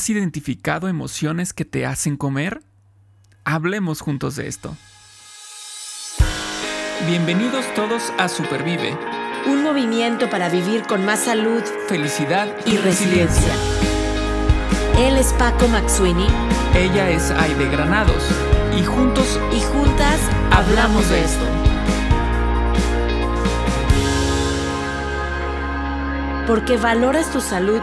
¿Has identificado emociones que te hacen comer? Hablemos juntos de esto. Bienvenidos todos a Supervive. Un movimiento para vivir con más salud, felicidad y, resiliencia. Él es Paco Maxuini. Ella es Aide Granados. Y juntos y juntas hablamos de esto. Porque valoras tu salud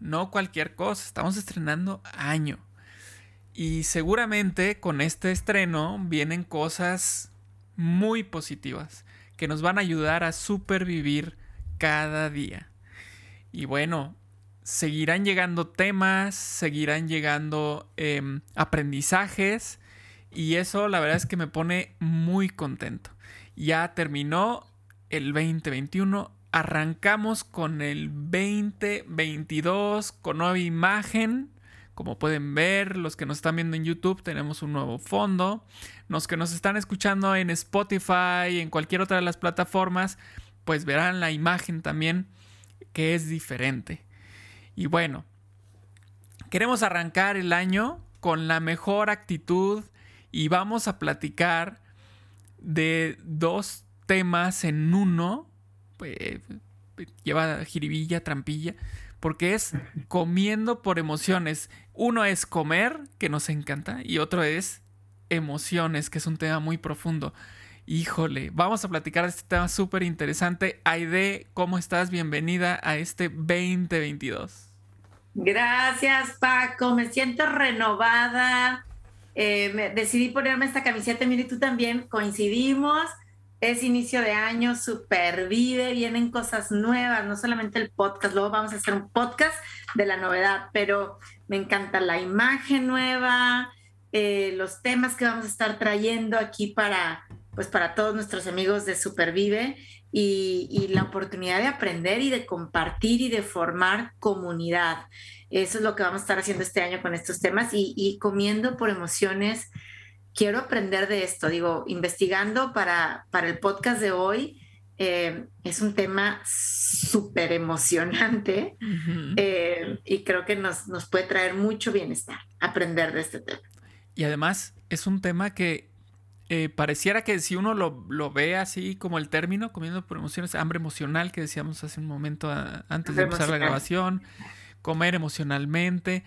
no cualquier cosa, estamos estrenando año. Y seguramente con este estreno vienen cosas muy positivas que nos van a ayudar a supervivir cada día. Y bueno, seguirán llegando temas, seguirán llegando em, aprendizajes y eso la verdad es que me pone muy contento. Ya terminó el 2021 arrancamos con el 2022 con nueva imagen. Como pueden ver, los que nos están viendo en YouTube, tenemos un nuevo fondo. Los que nos están escuchando en Spotify, en cualquier otra de las plataformas, pues verán la imagen también que es diferente. Y bueno, queremos arrancar el año con la mejor actitud y vamos a platicar de dos temas en uno pues, lleva jiribilla, trampilla, porque es comiendo por emociones. Uno es comer, que nos encanta, y otro es emociones, que es un tema muy profundo. Híjole, vamos a platicar de este tema súper interesante. Aide, ¿cómo estás? Bienvenida a este 2022. Gracias, Paco. Me siento renovada. Eh, decidí ponerme esta camiseta, mire, tú también coincidimos es inicio de año, supervive, vienen cosas nuevas, no solamente el podcast, luego vamos a hacer un podcast de la novedad, pero me encanta la imagen nueva, eh, los temas que vamos a estar trayendo aquí para, pues para todos nuestros amigos de Supervive y, la oportunidad de aprender y de compartir y de formar comunidad. Eso es lo que vamos a estar haciendo este año con estos temas y, y comiendo por emociones quiero aprender de esto. Digo, investigando para, para el podcast de hoy, eh, es un tema súper emocionante eh, y creo que nos, nos puede traer mucho bienestar aprender de este tema. Y además es un tema que eh, pareciera que si uno lo, lo, ve así como el término, comiendo por emociones, hambre emocional que decíamos hace un momento antes de empezar la grabación, comer emocionalmente.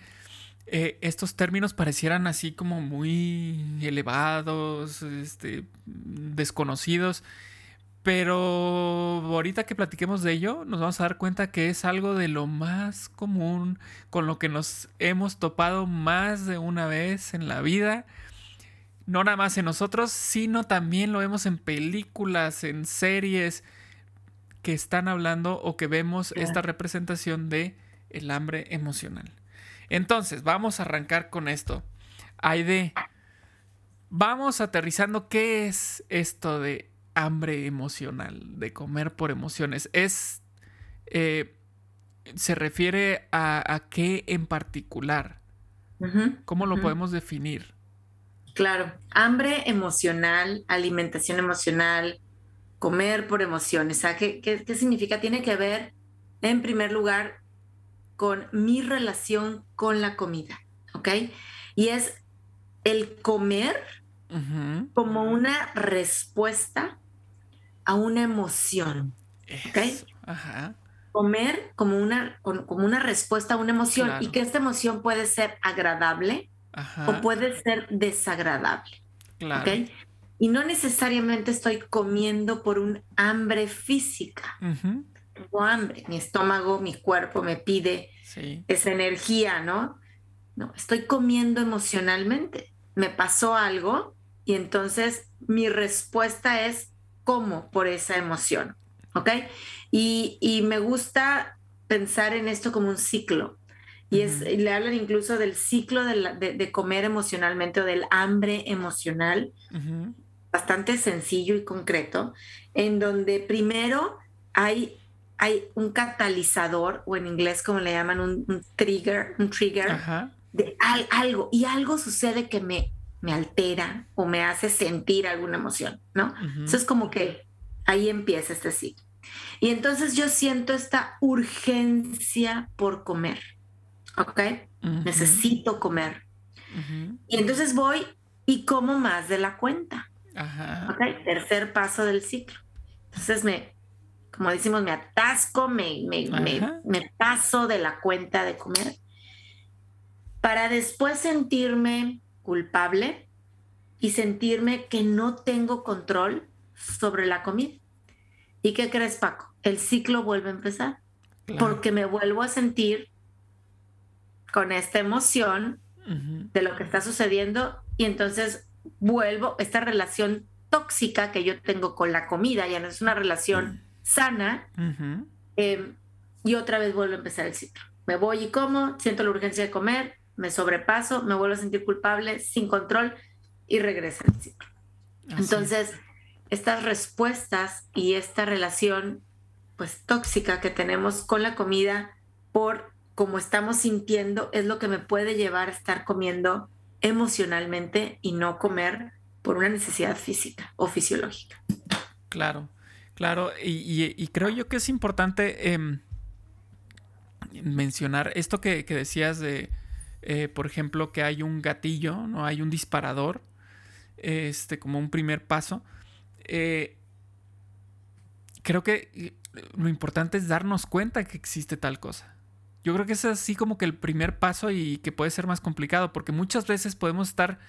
Eh, estos términos parecieran así como muy elevados, este, desconocidos, pero ahorita que platiquemos de ello, nos vamos a dar cuenta que es algo de lo más común, con lo que nos hemos topado más de una vez en la vida. No nada más en nosotros, sino también lo vemos en películas, en series que están hablando o que vemos esta representación de el hambre emocional. Entonces, vamos a arrancar con esto. Aide, vamos aterrizando qué es esto de hambre emocional, de comer por emociones. Es. Eh, se refiere a, qué en particular. ¿Cómo lo podemos definir? Claro, hambre emocional, alimentación emocional, comer por emociones. ¿qué, qué significa? Tiene que ver, en primer lugar, con mi relación con la comida, ¿ok? Y es el comer como una respuesta a una emoción, ¿ok? Comer como una, como una respuesta a una emoción y que esta emoción puede ser agradable o puede ser desagradable, claro. ¿ok? Y no necesariamente estoy comiendo por un hambre física tengo hambre, mi estómago, mi cuerpo me pide esa energía, ¿no? No, estoy comiendo emocionalmente. Me pasó algo y entonces mi respuesta es como por esa emoción, ¿ok? Y, y me gusta pensar en esto como un ciclo. Y, es, le hablan incluso del ciclo de, comer emocionalmente o del hambre emocional, bastante sencillo y concreto, en donde primero hay, hay un catalizador, o en inglés como le llaman, un, trigger, un trigger de algo, y algo sucede que me, me altera o me hace sentir alguna emoción, ¿no? Eso es como que ahí empieza este ciclo. Y entonces yo siento esta urgencia por comer, ¿ok? Necesito comer. Y entonces voy y como más de la cuenta. ¿Ok? Tercer paso del ciclo. Entonces me, como decimos, me atasco, me, me, me, paso de la cuenta de comer para después sentirme culpable y sentirme que no tengo control sobre la comida. ¿Y qué crees, Paco? El ciclo vuelve a empezar. Porque me vuelvo a sentir con esta emoción de lo que está sucediendo y entonces vuelvo, esta relación tóxica que yo tengo con la comida, ya no es una relación sana, em, y otra vez vuelvo a empezar el ciclo. Me voy y como, siento la urgencia de comer, me sobrepaso, me vuelvo a sentir culpable, sin control y regresa el ciclo. Entonces, estas respuestas y esta relación pues tóxica que tenemos con la comida por cómo estamos sintiendo es lo que me puede llevar a estar comiendo emocionalmente y no comer por una necesidad física o fisiológica. Claro, claro, y, creo yo que es importante em, mencionar esto que, decías de, eh, por ejemplo, que hay un gatillo, no hay un disparador, este, como un primer paso. Eh, creo que lo importante es darnos cuenta que existe tal cosa. Yo creo que es así como que el primer paso y que puede ser más complicado, porque muchas veces podemos estar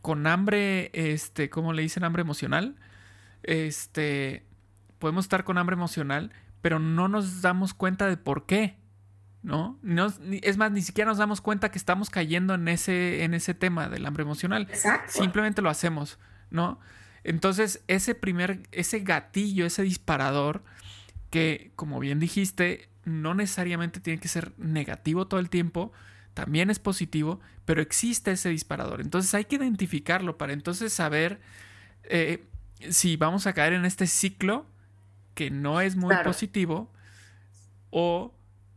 con hambre, este, ¿cómo le dicen? Hambre emocional. Este, podemos estar con hambre emocional, pero no nos damos cuenta de por qué, ¿no? es más, ni siquiera nos damos cuenta que estamos cayendo en ese, en ese tema del hambre emocional. Simplemente lo hacemos, ¿no? Entonces, ese primer, ese gatillo, ese disparador, que como bien dijiste, no necesariamente tiene que ser negativo todo el tiempo, también es positivo, pero existe ese disparador. Entonces hay que identificarlo para entonces saber eh, si vamos a caer en este ciclo que no es muy positivo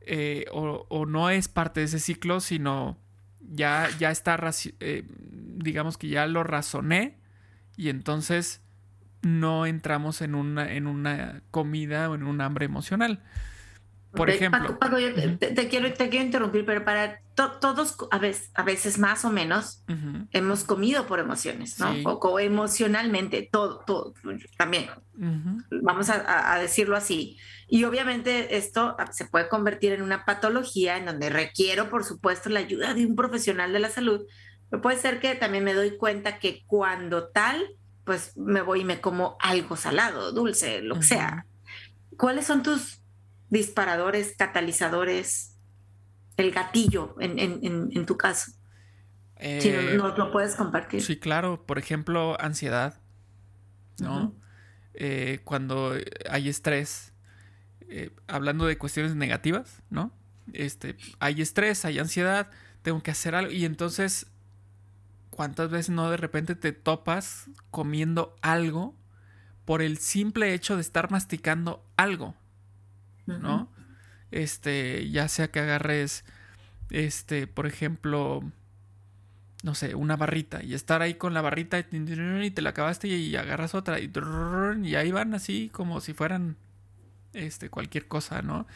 eh, o, o, no es parte de ese ciclo, sino ya, ya está, eh, digamos que ya lo razoné y entonces no entramos en una, en una comida o en un hambre emocional. Por ejemplo. Paco, yo te, quiero, te quiero interrumpir, pero para todos, a veces, a veces más o menos, hemos comido por emociones, ¿no? O, emocionalmente, todo, todo, también. Vamos a, decirlo así. Y obviamente esto se puede convertir en una patología en donde requiero, por supuesto, la ayuda de un profesional de la salud pero puede ser que también me doy cuenta que cuando tal, pues me voy y me como algo salado, dulce, lo que sea. ¿Cuáles son tus disparadores, catalizadores, el gatillo en, tu caso? si no, eh, lo puedes compartir. Sí, claro. Por ejemplo, ansiedad, ¿no? Eh, cuando hay estrés, eh, hablando de cuestiones negativas, ¿no? Este, hay estrés, hay ansiedad, tengo que hacer algo y entonces ¿Cuántas veces no de repente te topas comiendo algo por el simple hecho de estar masticando algo? ¿No? Este, ya sea que agarres, este, por ejemplo, no sé, una barrita y estar ahí con la barrita y te la acabaste y agarras otra y, y ahí van así como si fueran, este, cualquier cosa, ¿no?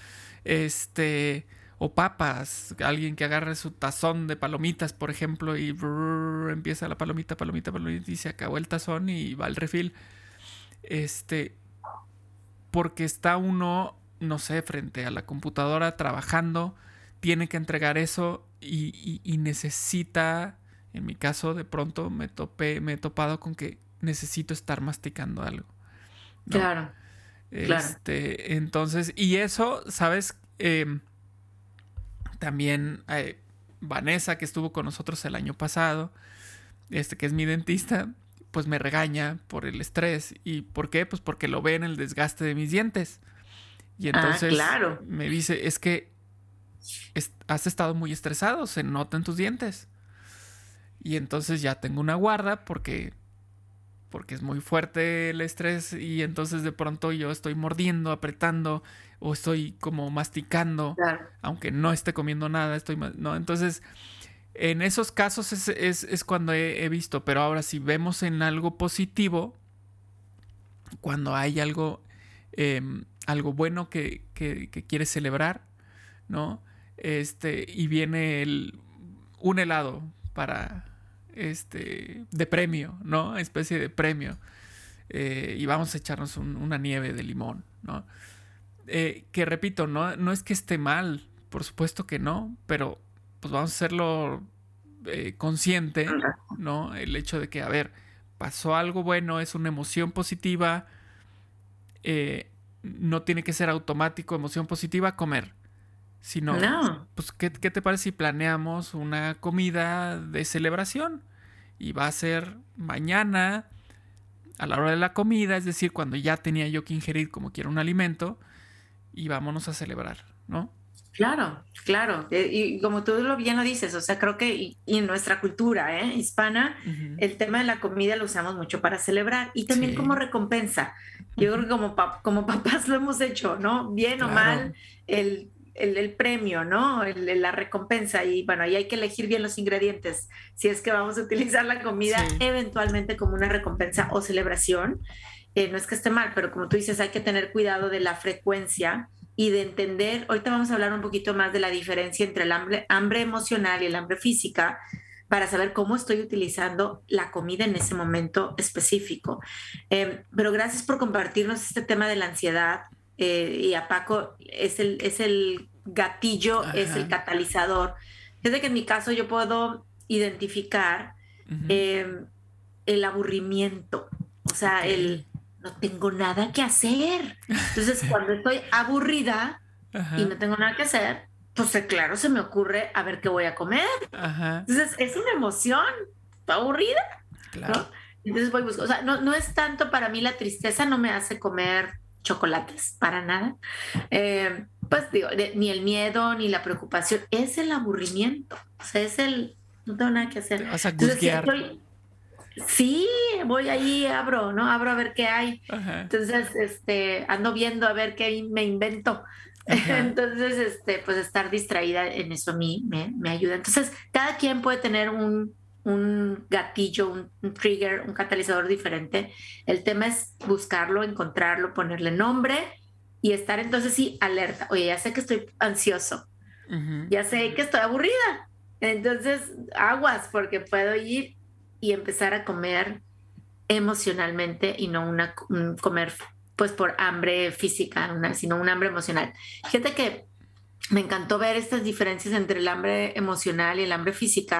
Este, o papas, alguien que agarre su tazón de palomitas, por ejemplo, y empieza la palomita, palomita, palomita, y se acabó el tazón y va el refil. Este, porque está uno, no sé, frente a la computadora trabajando, tiene que entregar eso y, necesita, en mi caso, de pronto me topé, me he topado con que necesito estar masticando algo. Claro. Este, entonces, y eso, ¿sabes? Eh, también eh, Vanessa, que estuvo con nosotros el año pasado, este que es mi dentista, pues me regaña por el estrés. ¿Y por qué? Pues porque lo ve en el desgaste de mis dientes. Y ah, entonces me dice, es que has estado muy estresado, se nota en tus dientes. Y entonces ya tengo una guarda porque porque es muy fuerte el estrés y entonces de pronto yo estoy mordiendo, apretando o estoy como masticando, aunque no esté comiendo nada, estoy no, entonces en esos casos es, cuando he, visto, pero ahora si vemos en algo positivo, cuando hay algo, em, algo bueno que, que, quieres celebrar, ¿no? Este, y viene el, un helado para, este, de premio, ¿no? Especie de premio. Eh, y vamos a echarnos una nieve de limón, ¿no? Eh, que repito, no, no es que esté mal, por supuesto que no, pero pues vamos a hacerlo eh, consciente, ¿no? El hecho de que, a ver, pasó algo bueno, es una emoción positiva, no tiene que ser automático, emoción positiva, comer. Sino, no. pues, ¿qué, ¿qué, te parece si planeamos una comida de celebración? Y va a ser mañana, a la hora de la comida, es decir, cuando ya tenía yo que ingerir como quiera un alimento, y vámonos a celebrar, ¿no? Claro, claro. Eh, y como tú lo bien lo dices, o sea, creo que y, en nuestra cultura ¿eh? hispana, el tema de la comida lo usamos mucho para celebrar y también como recompensa. Yo creo que como, como papás lo hemos hecho, ¿no? Bien o mal, el el, premio, ¿no? la recompensa. Y bueno, ahí hay que elegir bien los ingredientes. Si es que vamos a utilizar la comida eventualmente como una recompensa o celebración. Eh, no es que esté mal, pero como tú dices, hay que tener cuidado de la frecuencia y de entender, ahorita vamos a hablar un poquito más de la diferencia entre el hambre, hambre emocional y el hambre física para saber cómo estoy utilizando la comida en ese momento específico. Eh, pero gracias por compartirnos este tema de la ansiedad, eh, y a Paco es el, es el gatillo, es el catalizador. Desde que en mi caso yo puedo identificar em, el aburrimiento, o sea, el no tengo nada que hacer. Entonces, cuando estoy aburrida y no tengo nada que hacer, pues eh, claro, se me ocurre a ver qué voy a comer. Entonces, es una emoción, aburrida. Claro. Entonces voy buscando, o sea, no, no es tanto para mí la tristeza, no me hace comer chocolates, para nada. Eh, pues digo, ni el miedo ni la preocupación, es el aburrimiento, o sea, es el, no tengo nada que hacer. Vas a sí, voy ahí, abro, ¿no? Abro a ver qué hay. Entonces, este, ando viendo a ver qué me invento. Entonces, este, pues estar distraída en eso a mí me, me ayuda. Entonces, cada quien puede tener un, un gatillo, un, trigger, un catalizador diferente. El tema es buscarlo, encontrarlo, ponerle nombre y estar entonces sí alerta. Oye, ya sé que estoy ansioso, ya sé que estoy aburrida. Entonces, aguas, porque puedo ir y empezar a comer emocionalmente y no una comer pues por hambre física, sino un hambre emocional. Fíjate que me encantó ver estas diferencias entre el hambre emocional y el hambre física,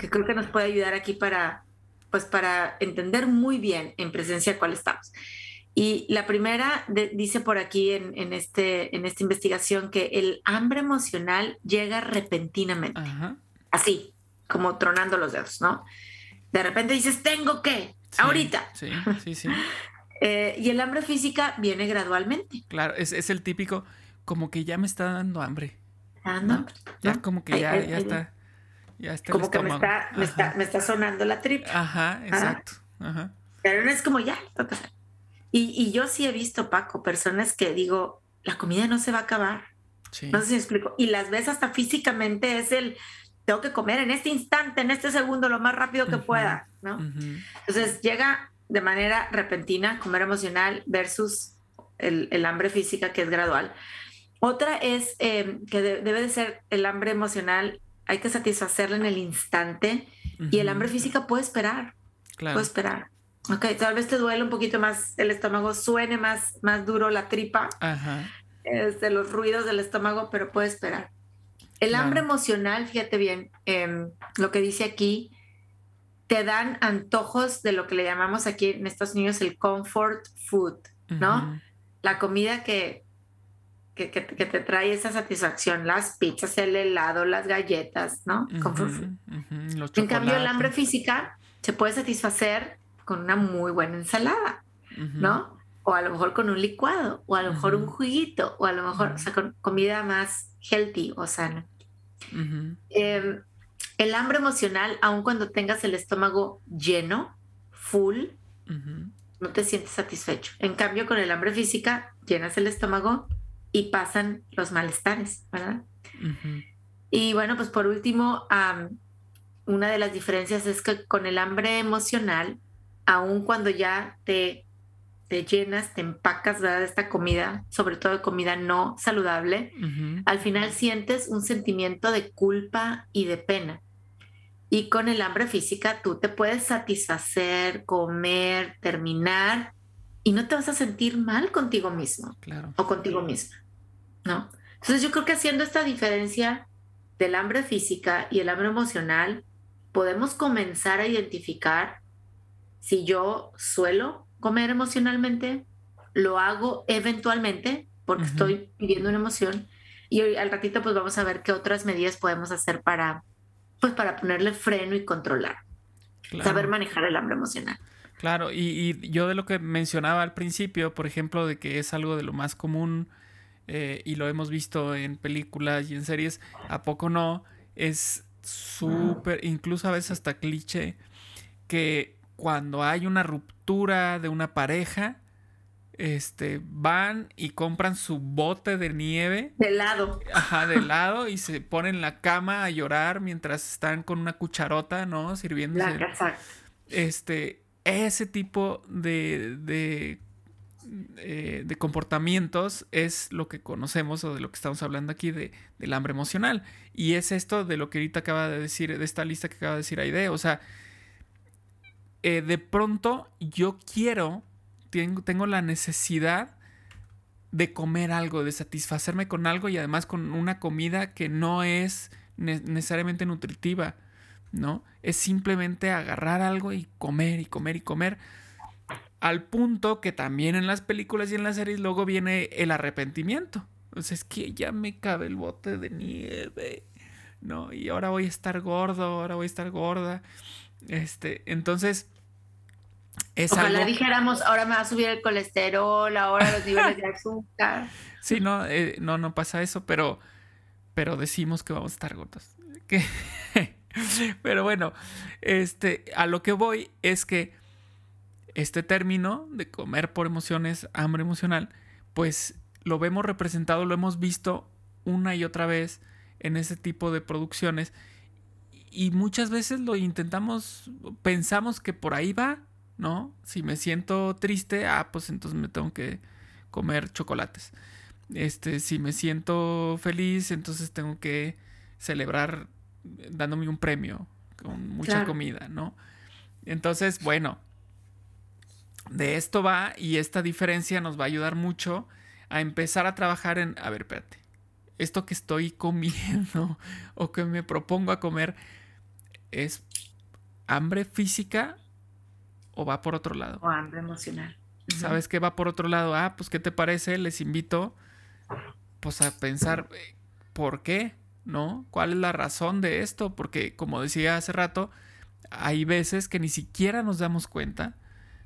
que creo que nos puede ayudar aquí para, pues para entender muy bien en presencia cuál estamos. Y la primera dice por aquí en, en, este, en esta investigación que el hambre emocional llega repentinamente, así, como tronando los dedos, ¿no? De repente dices, tengo que, ahorita. Sí, sí, sí. Eh, y el hambre física viene gradualmente. Claro, es, es el típico como que ya me está dando hambre. ¿no? Ya como que ya, ya está. Ya está como que me está, me está, me, está, sonando la tripa. Ajá, exacto. Ajá. Pero no es como ya, Y, y yo sí he visto, Paco, personas que digo, la comida no se va a acabar. Sí. No sé si me explico. Y las ves hasta físicamente, es el, tengo que comer en este instante, en este segundo, lo más rápido que pueda, ¿no? Entonces llega de manera repentina, comer emocional versus el, el hambre física que es gradual. Otra es em, que debe de ser el hambre emocional, hay que satisfacerla en el instante y el hambre física puede esperar. Puede esperar. Ok, tal vez te duele un poquito más el estómago, suene más, más duro la tripa, Ajá. Este, los ruidos del estómago, pero puede esperar. El hambre emocional, fíjate bien, em, lo que dice aquí, te dan antojos de lo que le llamamos aquí en Estados Unidos el comfort food, ¿no? La comida que que, te trae esa satisfacción, las pizzas, el helado, las galletas, ¿no? en cambio, el hambre física se puede satisfacer con una muy buena ensalada, ¿no? O a lo mejor con un licuado, o a lo mejor un juguito, o a lo mejor, o sea, con comida más healthy o sana. Em, el hambre emocional, aun cuando tengas el estómago lleno, full, no te sientes satisfecho. En cambio, con el hambre física, llenas el estómago y pasan los malestares, ¿verdad? Y bueno, pues por último, una de las diferencias es que con el hambre emocional, aun cuando ya te, te llenas, te empacas de esta comida, sobre todo de comida no saludable, al final sientes un sentimiento de culpa y de pena. Y con el hambre física tú te puedes satisfacer, comer, terminar y no te vas a sentir mal contigo mismo o contigo misma, ¿no? Entonces yo creo que haciendo esta diferencia del hambre física y el hambre emocional, podemos comenzar a identificar si yo suelo comer emocionalmente, lo hago eventualmente porque estoy pidiendo una emoción y hoy al ratito pues vamos a ver qué otras medidas podemos hacer para pues para ponerle freno y controlar. Saber manejar el hambre emocional. Claro, y, yo de lo que mencionaba al principio, por ejemplo, de que es algo de lo más común eh, y lo hemos visto en películas y en series, ¿a poco no? Es súper, incluso a veces hasta cliché, que cuando hay una ruptura de una pareja, este, van y compran su bote de nieve. De helado. Ajá, de helado y se ponen en la cama a llorar mientras están con una cucharota, ¿no? Sirviéndose. Este, ese tipo de, de, eh, de, comportamientos es lo que conocemos o de lo que estamos hablando aquí de, del hambre emocional. Y es esto de lo que ahorita acaba de decir, de esta lista que acaba de decir Aide. O sea, eh, de pronto yo quiero tengo, la necesidad de comer algo, de satisfacerme con algo y además con una comida que no es necesariamente nutritiva, ¿no? Es simplemente agarrar algo y comer y comer y comer. Al punto que también en las películas y en las series luego viene el arrepentimiento. Entonces es que ya me cabe el bote de nieve, ¿no? Y ahora voy a estar gordo, ahora voy a estar gorda. Este, entonces, Ojalá dijéramos, ahora me va a subir el colesterol, ahora los niveles de azúcar. Sí, no, eh, no, no pasa eso, pero, pero decimos que vamos a estar gordos. pero bueno, este, a lo que voy es que este término de comer por emociones, hambre emocional, pues lo vemos representado, lo hemos visto una y otra vez en ese tipo de producciones y muchas veces lo intentamos, pensamos que por ahí va, ¿no? Si me siento triste, ah, pues entonces me tengo que comer chocolates. Este, si me siento feliz, entonces tengo que celebrar dándome un premio con mucha comida, ¿no? Entonces, bueno, de esto va y esta diferencia nos va a ayudar mucho a empezar a trabajar en, a ver, espérate, esto que estoy comiendo o que me propongo a comer es hambre física o va por otro lado. O hambre emocional. ¿Sabes qué va por otro lado? Ah, pues ¿qué te parece? Les invito pues a pensar eh, por qué, ¿no? ¿Cuál es la razón de esto? Porque como decía hace rato, hay veces que ni siquiera nos damos cuenta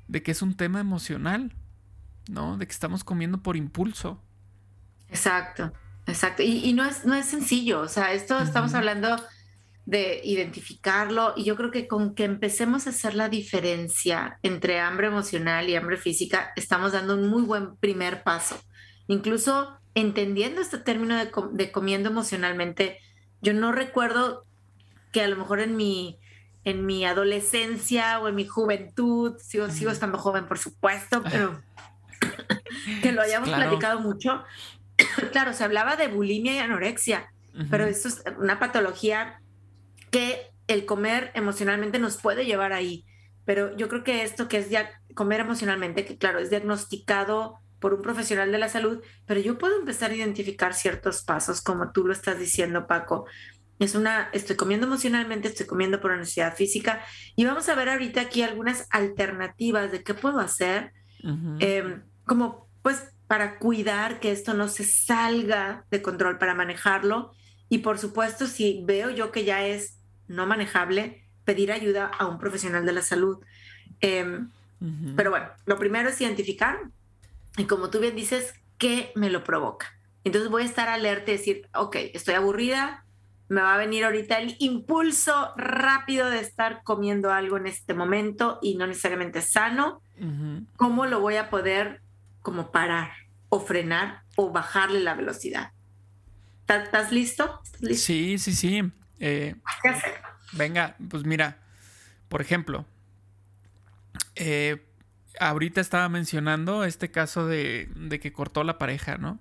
de que es un tema emocional, ¿no? De que estamos comiendo por impulso. Exacto, exacto. Y, no, es, no es sencillo, o sea, esto estamos hablando de identificarlo y yo creo que con que empecemos a hacer la diferencia entre hambre emocional y hambre física, estamos dando un muy buen primer paso. Incluso entendiendo este término de, comiendo emocionalmente, yo no recuerdo que a lo mejor en mi, en mi adolescencia o en mi juventud, sigo, sigo estando joven por supuesto, pero que lo hayamos platicado mucho. claro, se hablaba de bulimia y anorexia, pero esto es una patología que el comer emocionalmente nos puede llevar ahí. Pero yo creo que esto que es comer emocionalmente, que claro, es diagnosticado por un profesional de la salud, pero yo puedo empezar a identificar ciertos pasos, como tú lo estás diciendo, Paco. Es una, estoy comiendo emocionalmente, estoy comiendo por necesidad física, y vamos a ver ahorita aquí algunas alternativas de qué puedo hacer, em, como pues para cuidar que esto no se salga de control, para manejarlo. Y por supuesto, si veo yo que ya es no manejable, pedir ayuda a un profesional de la salud. Em, pero bueno, lo primero es identificar y como tú bien dices, ¿qué me lo provoca? Entonces voy a estar alerta y decir, ok, estoy aburrida, me va a venir ahorita el impulso rápido de estar comiendo algo en este momento y no necesariamente sano. ¿Cómo lo voy a poder como parar o frenar o bajarle la velocidad? ¿Estás listo? Sí, sí, sí. Eh, ¿Qué hacer? Venga, pues mira, por ejemplo, eh, ahorita estaba mencionando este caso de, que cortó la pareja, ¿no?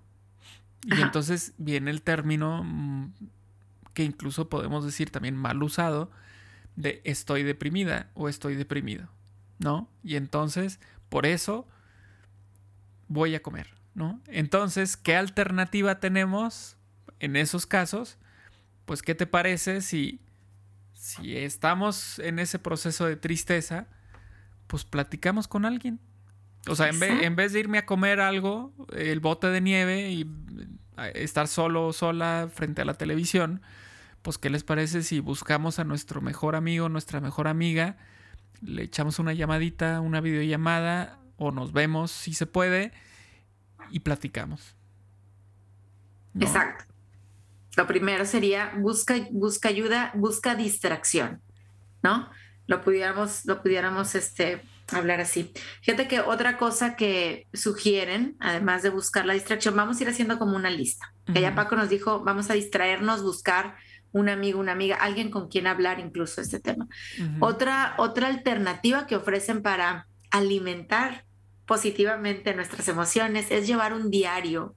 Y entonces viene el término mm, que incluso podemos decir también mal usado de estoy deprimida o estoy deprimido, ¿no? Y entonces, por eso voy a comer, ¿no? Entonces, ¿qué alternativa tenemos en esos casos? Pues, ¿qué te parece si, si estamos en ese proceso de tristeza? pues platicamos con alguien. O sea, en vez, en vez, de irme a comer algo, el bote de nieve y estar solo o sola frente a la televisión, pues ¿qué les parece si buscamos a nuestro mejor amigo, nuestra mejor amiga, le echamos una llamadita, una videollamada o nos vemos si se puede y platicamos? Exacto. Lo primero sería busca, busca ayuda, busca distracción, ¿no? lo pudiéramos, lo pudiéramos este, hablar así. Fíjate que otra cosa que sugieren, además de buscar la distracción, vamos a ir haciendo como una lista. Que ya Paco nos dijo, vamos a distraernos, buscar un amigo, una amiga, alguien con quien hablar incluso este tema. otra, otra alternativa que ofrecen para alimentar positivamente nuestras emociones es llevar un diario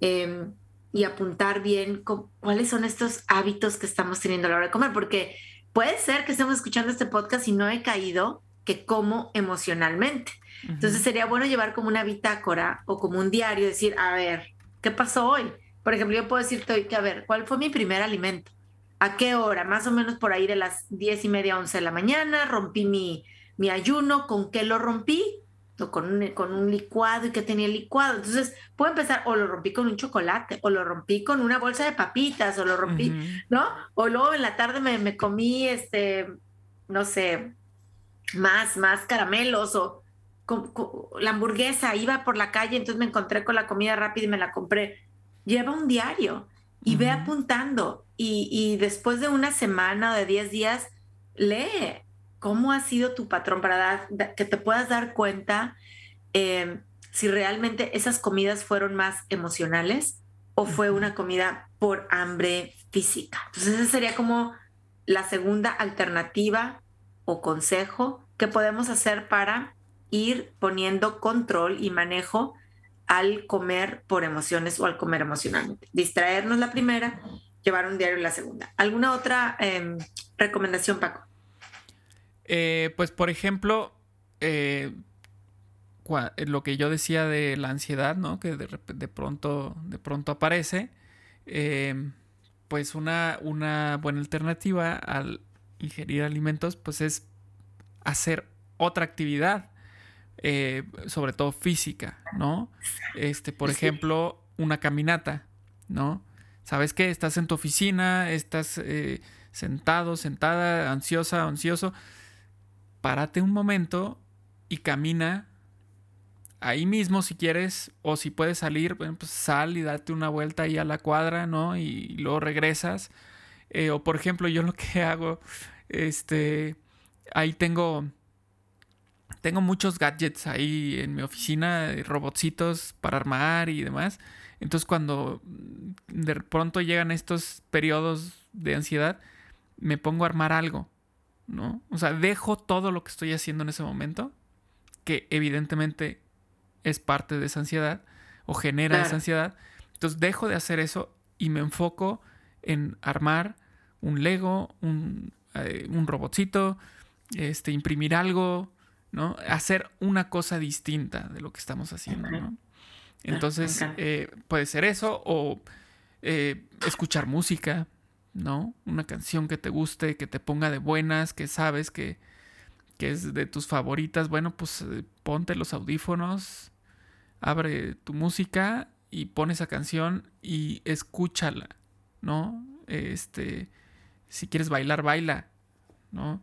em, y apuntar bien cuáles son estos hábitos que estamos teniendo a la hora de comer, porque puede ser que estemos escuchando este podcast y no he caído que como emocionalmente. Entonces sería bueno llevar como una bitácora o como un diario, decir, a ver, ¿qué pasó hoy? Por ejemplo, yo puedo decirte hoy que, a ver, ¿cuál fue mi primer alimento? ¿A qué hora? Más o menos por ahí de las diez y media, once de la mañana, rompí mi, mi ayuno, ¿con qué lo rompí? Con un, con un licuado y que tenía licuado. Entonces, puedo empezar, o lo rompí con un chocolate, o lo rompí con una bolsa de papitas, o lo rompí, ¿no? O luego en la tarde me, me, comí, este, no sé, más, más caramelos, o la hamburguesa, iba por la calle, entonces me encontré con la comida rápida y me la compré. Lleva un diario y ve apuntando. Y, y después de una semana o de 10 días, lee cómo ha sido tu patrón para dar, que te puedas dar cuenta em, si realmente esas comidas fueron más emocionales o fue una comida por hambre física. Entonces esa sería como la segunda alternativa o consejo que podemos hacer para ir poniendo control y manejo al comer por emociones o al comer emocionalmente. Distraernos la primera, llevar un diario la segunda. ¿Alguna otra em, recomendación, Paco? Eh, pues, por ejemplo, eh, lo que yo decía de la ansiedad, ¿no? Que de, pronto, de pronto aparece. Em, pues una, una buena alternativa al ingerir alimentos, pues es hacer otra actividad, eh, sobre todo física, ¿no? Este, por ejemplo, una caminata, ¿no? ¿Sabes qué? Estás en tu oficina, estás sentado, sentada, ansiosa, ansioso párate un momento y camina ahí mismo si quieres, o si puedes salir, bueno, pues sal y date una vuelta ahí a la cuadra, ¿no? Y, luego regresas. Eh, o por ejemplo, yo lo que hago, este, ahí tengo, tengo muchos gadgets ahí en mi oficina, robotcitos para armar y demás. Entonces cuando de pronto llegan estos periodos de ansiedad, me pongo a armar algo. ¿No? O sea, dejo todo lo que estoy haciendo en ese momento, que evidentemente es parte de esa ansiedad o genera esa ansiedad. Entonces dejo de hacer eso y me enfoco en armar un Lego, un, eh, un robotcito, este, imprimir algo, ¿no? Hacer una cosa distinta de lo que estamos haciendo, ¿no? Entonces, eh, puede ser eso o eh, escuchar música, ¿no? Una canción que te guste, que te ponga de buenas, que sabes que, es de tus favoritas. Bueno, pues eh, ponte los audífonos, abre tu música y pon esa canción y escúchala, ¿no? Este, si quieres bailar, baila, ¿no?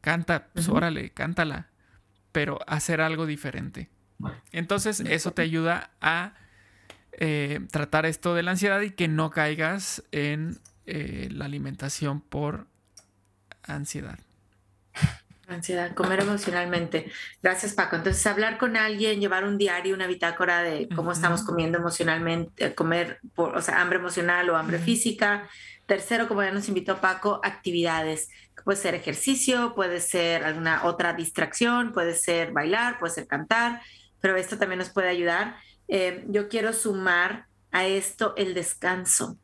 Canta, pues órale, cántala, pero hacer algo diferente. Entonces, eso te ayuda a eh, tratar esto de la ansiedad y que no caigas en eh, la alimentación por ansiedad. Ansiedad, comer emocionalmente. Gracias, Paco. Entonces, hablar con alguien, llevar un diario, una bitácora de cómo estamos comiendo emocionalmente, comer, por, o sea, hambre emocional o hambre física. Tercero, como ya nos invitó Paco, actividades. Puede ser ejercicio, puede ser alguna otra distracción, puede ser bailar, puede ser cantar, pero esto también nos puede ayudar. Eh, yo quiero sumar a esto el descanso,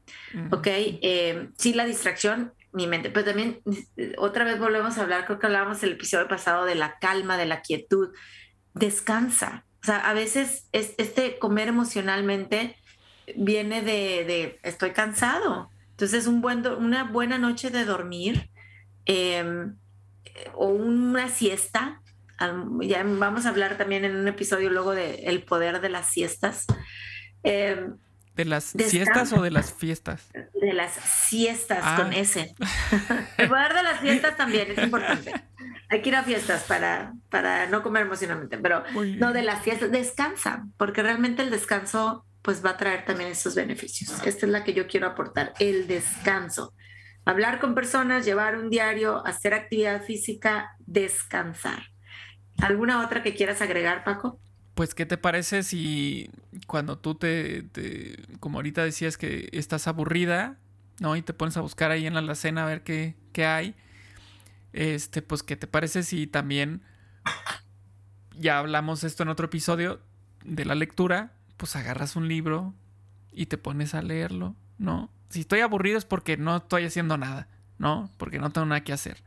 ¿ok? Eh, sí, la distracción mi mente. Pero también, otra vez volvemos a hablar, creo que hablábamos el episodio pasado de la calma, de la quietud. Descansa. O sea, a veces es, este comer emocionalmente viene de, estoy cansado. Entonces, un buen, una buena noche de dormir em, o una siesta. Ya vamos a hablar también en un episodio luego del el poder de las siestas. Eh, ¿De las siestas o de las fiestas? De las siestas ah. con S. El poder de las fiestas también es importante. Hay que ir a fiestas para, para no comer emocionalmente, pero no de las fiestas. Descansa, porque realmente el descanso pues va a traer también esos beneficios. Esta es la que yo quiero aportar, el descanso. Hablar con personas, llevar un diario, hacer actividad física, descansar. ¿Alguna otra que quieras agregar, Paco? Pues, ¿qué te parece si cuando tú te, como ahorita decías que estás aburrida, ¿no? Y te pones a buscar ahí en la alacena a ver qué, qué hay. Este, pues, ¿qué te parece si también ya hablamos esto en otro episodio de la lectura? Pues agarras un libro y te pones a leerlo, ¿no? Si estoy aburrido es porque no estoy haciendo nada, ¿no? Porque no tengo nada que hacer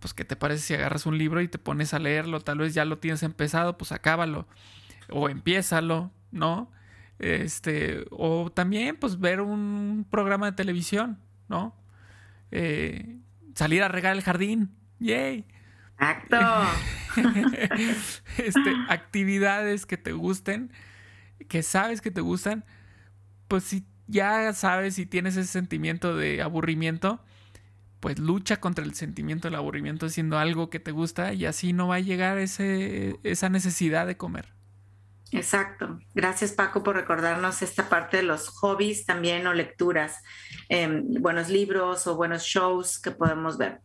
pues ¿qué te parece si agarras un libro y te pones a leerlo? Tal vez ya lo tienes empezado, pues acábalo. O empiézalo, ¿no? Este, o también, pues ver un programa de televisión, ¿no? Eh, salir a regar el jardín. ¡Yay! Acto. este, actividades que te gusten, que sabes que te gustan, pues si ya sabes si tienes ese sentimiento de aburrimiento, pues lucha contra el sentimiento del aburrimiento haciendo algo que te gusta y así no va a llegar ese, esa necesidad de comer. Exacto. Gracias Paco por recordarnos esta parte de los hobbies también o lecturas, em, buenos libros o buenos shows que podemos ver.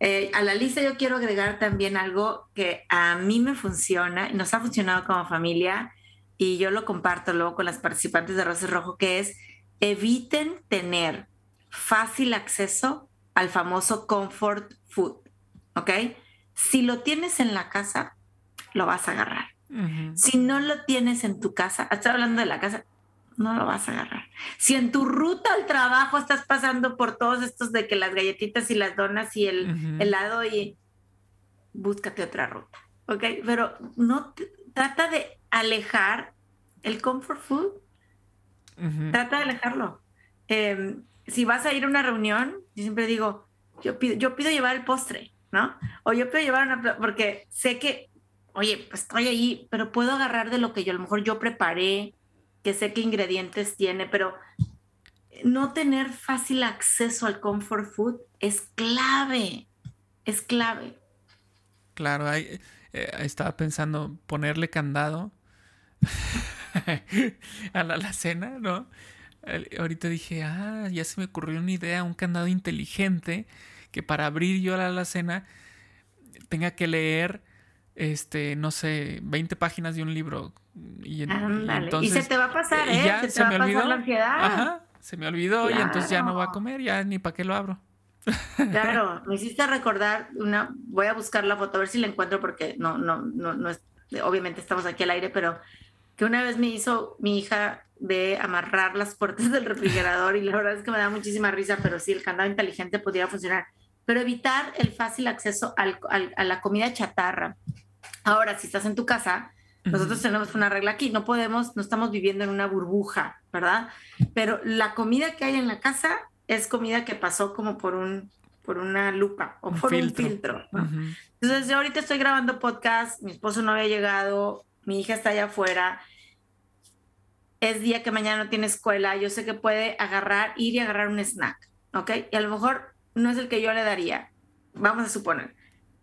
Eh, a la lista yo quiero agregar también algo que a mí me funciona nos ha funcionado como familia y yo lo comparto luego con las participantes de Rosas Rojo, que es eviten tener fácil acceso al famoso comfort food, ¿ok? Si lo tienes en la casa, lo vas a agarrar. Si no lo tienes en tu casa, estoy hablando de la casa, no lo vas a agarrar. Si en tu ruta al trabajo estás pasando por todos estos de que las galletitas y las donas y el helado y búscate otra ruta, ¿ok? Pero no trata de alejar el comfort food. Trata de alejarlo. Em, si vas a ir a una reunión, yo siempre digo, yo pido, yo pido llevar el postre, ¿no? O yo pido llevar una, porque sé que, oye, pues estoy ahí, pero puedo agarrar de lo que yo a lo mejor yo preparé, que sé qué ingredientes tiene, pero no tener fácil acceso al comfort food es clave, es clave. Claro, eh, estaba pensando ponerle candado a la, la cena, ¿no? Ahorita dije, ah, ya se me ocurrió una idea, un candado inteligente que para abrir yo la alacena tenga que leer, este, no sé, 20 páginas de un libro. Y, entonces, y se te va a pasar, ¿eh? Ya, se, me olvidó. la ansiedad. Ajá, se me olvidó y entonces ya no va a comer, ya ni para qué lo abro. Claro, me hiciste recordar una, voy a buscar la foto a ver si la encuentro porque no, no, no, no es, obviamente estamos aquí al aire, pero que una vez me hizo mi hija de amarrar las puertas del refrigerador y la verdad es que me da muchísima risa, pero sí, el candado inteligente podría funcionar. Pero evitar el fácil acceso a la comida chatarra. Ahora, si estás en tu casa, nosotros tenemos una regla aquí, no podemos, no estamos viviendo en una burbuja, ¿verdad? Pero la comida que hay en la casa es comida que pasó como por un por una lupa o por un filtro. Entonces, yo ahorita estoy grabando podcast, mi esposo no había llegado, mi hija está allá afuera, es día que mañana no tiene escuela, yo sé que puede agarrar, ir y agarrar un snack, ¿ok? Y a lo mejor no es el que yo le daría, vamos a suponer.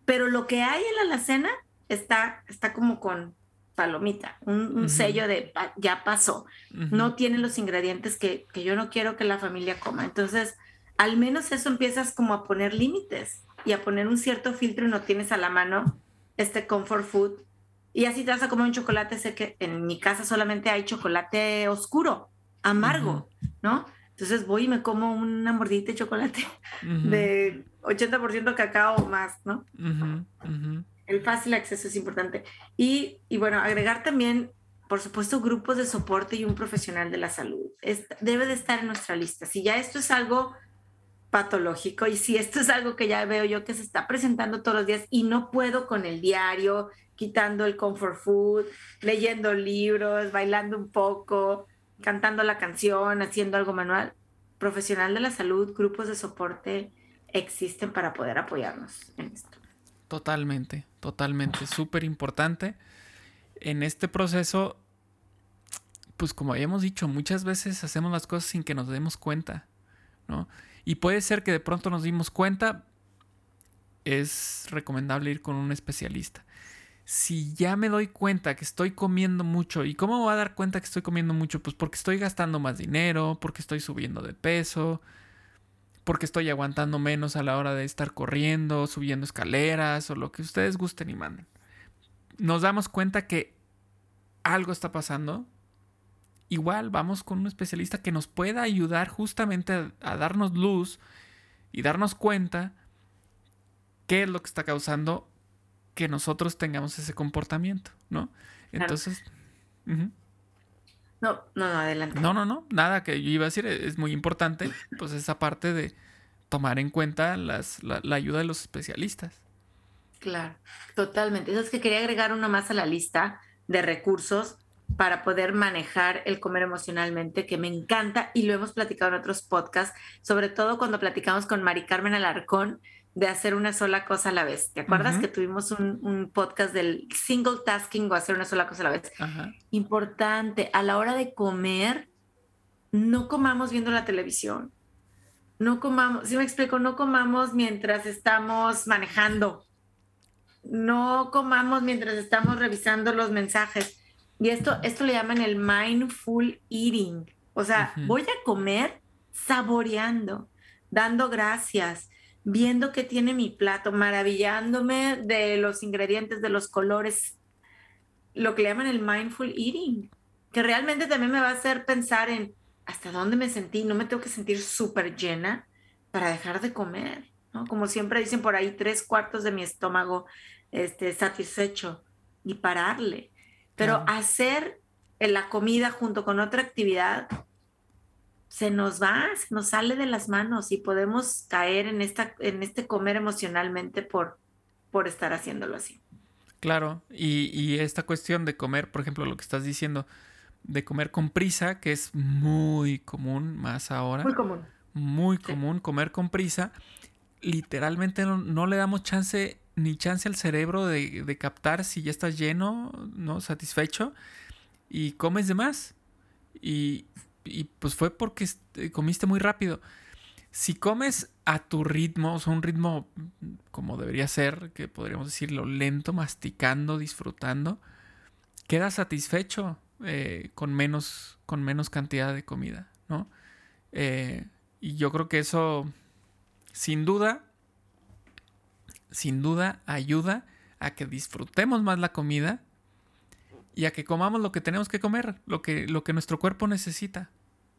Pero lo que hay en la alacena está, está como con palomita, un, sello de ya pasó. No tiene los ingredientes que, que yo no quiero que la familia coma. Entonces, al menos eso empiezas como a poner límites y a poner un cierto filtro y no tienes a la mano este comfort food. Y así te vas a comer un chocolate, sé que en mi casa solamente hay chocolate oscuro, amargo, ¿no? Entonces voy y me como una mordita de chocolate de 80% cacao o más, ¿no? El fácil acceso es importante. Y, y, bueno, agregar también, por supuesto, grupos de soporte y un profesional de la salud. debe de estar en nuestra lista. Si ya esto es algo patológico y si esto es algo que ya veo yo que se está presentando todos los días y no puedo con el diario, quitando el comfort food, leyendo libros, bailando un poco, cantando la canción, haciendo algo manual, profesional de la salud, grupos de soporte existen para poder apoyarnos en esto. Totalmente, totalmente, súper importante. En este proceso, pues como habíamos dicho, muchas veces hacemos las cosas sin que nos demos cuenta, ¿no? Y puede ser que de pronto nos dimos cuenta, es recomendable ir con un especialista. Si ya me doy cuenta que estoy comiendo mucho, ¿y cómo me voy a dar cuenta que estoy comiendo mucho? Pues porque estoy gastando más dinero, porque estoy subiendo de peso, porque estoy aguantando menos a la hora de estar corriendo, subiendo escaleras o lo que ustedes gusten y manden. Nos damos cuenta que algo está pasando igual vamos con un especialista que nos pueda ayudar justamente a, darnos luz y darnos cuenta qué es lo que está causando que nosotros tengamos ese comportamiento, ¿no? Entonces... No, no, no, adelante. No, no, no, nada que yo iba a decir, es muy importante, pues esa parte de tomar en cuenta las, la, la, ayuda de los especialistas. Claro, totalmente. Eso es que quería agregar uno más a la lista de recursos para poder manejar el comer emocionalmente, que me encanta y lo hemos platicado en otros podcasts, sobre todo cuando platicamos con Mari Carmen Alarcón de hacer una sola cosa a la vez. ¿Te acuerdas que tuvimos un, podcast del single tasking o hacer una sola cosa a la vez? Importante, a la hora de comer, no comamos viendo la televisión. No comamos, si me explico, no comamos mientras estamos manejando. No comamos mientras estamos revisando los mensajes y esto, esto le llaman el mindful eating. O sea, voy a comer saboreando, dando gracias, viendo qué tiene mi plato, maravillándome de los ingredientes, de los colores. Lo que le llaman el mindful eating, que realmente también me va a hacer pensar en hasta dónde me sentí. No me tengo que sentir súper llena para dejar de comer, ¿no? Como siempre dicen por ahí, tres cuartos de mi estómago este, satisfecho y pararle pero hacer la comida junto con otra actividad se nos va, se nos sale de las manos y podemos caer en, esta, en este comer emocionalmente por, por estar haciéndolo así. Claro, y, esta cuestión de comer, por ejemplo, lo que estás diciendo, de comer con prisa, que es muy común más ahora. Muy común. Muy común comer con prisa. Literalmente no le damos chance ni chance al cerebro de, captar si ya estás lleno, ¿no? Satisfecho y comes de más. Y, y pues fue porque comiste muy rápido. Si comes a tu ritmo, o sea, un ritmo como debería ser, que podríamos decirlo lento, masticando, disfrutando, quedas satisfecho eh, con, menos, con menos cantidad de comida, ¿no? Eh, y yo creo que eso, sin duda, sin duda ayuda a que disfrutemos más la comida y a que comamos lo que tenemos que comer, lo que, lo que nuestro cuerpo necesita.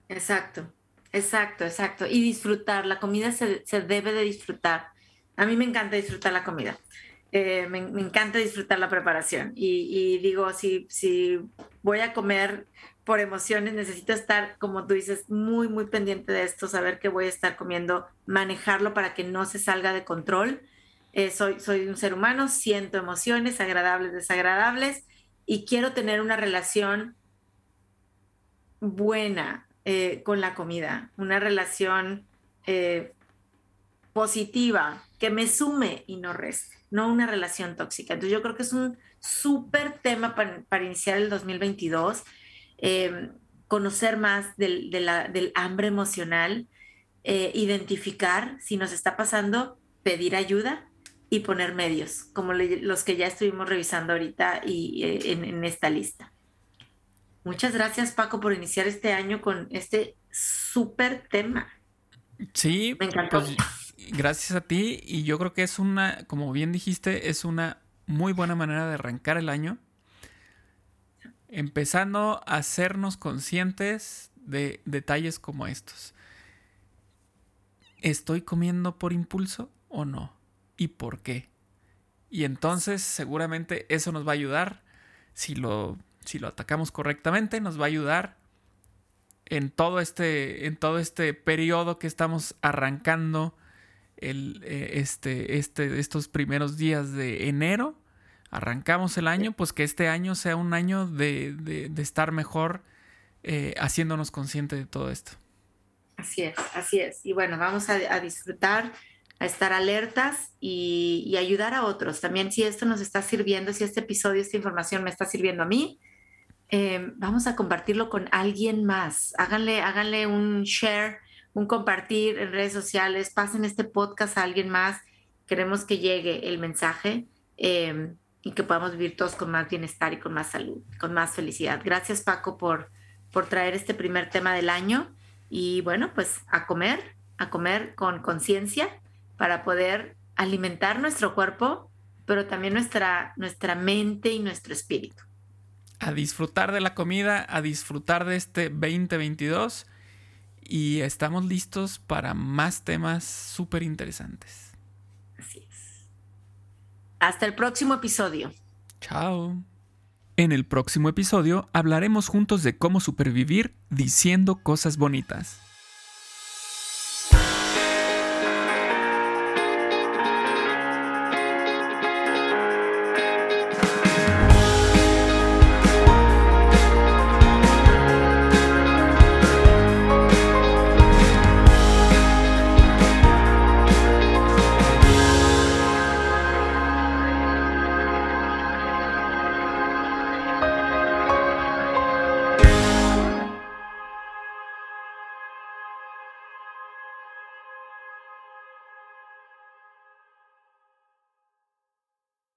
Exacto, exacto, exacto. Y disfrutar, la comida se, debe de disfrutar. A mí me encanta disfrutar la comida. Eh, me, encanta disfrutar la preparación. Y, digo, si, si voy a comer por emociones, necesito estar, como tú dices, muy, muy pendiente de esto, saber que voy a estar comiendo, manejarlo para que no se salga de control eh, soy, soy un ser humano, siento emociones agradables, desagradables y quiero tener una relación buena eh, con la comida, una relación eh, positiva, que me sume y no reste, no una relación tóxica. Entonces yo creo que es un súper tema para, iniciar el 2022, conocer más del, hambre emocional, identificar si nos está pasando, pedir ayuda y poner medios, como los que ya estuvimos revisando ahorita y eh, en, esta lista. Muchas gracias Paco por iniciar este año con este súper tema. Sí, me encantó. Pues, gracias a ti y yo creo que es una, como bien dijiste, es una muy buena manera de arrancar el año. Empezando a hacernos conscientes de detalles como estos. ¿Estoy comiendo por impulso o no? ¿Y por qué? Y entonces seguramente eso nos va a ayudar, si lo, si lo atacamos correctamente, nos va a ayudar en todo este, en todo este periodo que estamos arrancando el, eh, este, este, estos primeros días de enero. Arrancamos el año, pues que este año sea un año de, de, estar mejor eh, haciéndonos conscientes de todo esto. Así es, así es. Y bueno, vamos a, disfrutar, a estar alertas y, ayudar a otros. También si esto nos está sirviendo, si este episodio, esta información me está sirviendo a mí, eh, vamos a compartirlo con alguien más. Háganle, háganle un share, un compartir en redes sociales, pasen este podcast a alguien más. Queremos que llegue el mensaje eh, y que podamos vivir todos con más bienestar y con más salud, con más felicidad. Gracias Paco por, por traer este primer tema del año. Y bueno, pues a comer, a comer con conciencia para poder alimentar nuestro cuerpo, pero también nuestra, nuestra mente y nuestro espíritu. A disfrutar de la comida, a disfrutar de este 2022 y estamos listos para más temas súper interesantes. Así es. Hasta el próximo episodio. Chao. En el próximo episodio hablaremos juntos de cómo supervivir diciendo cosas bonitas.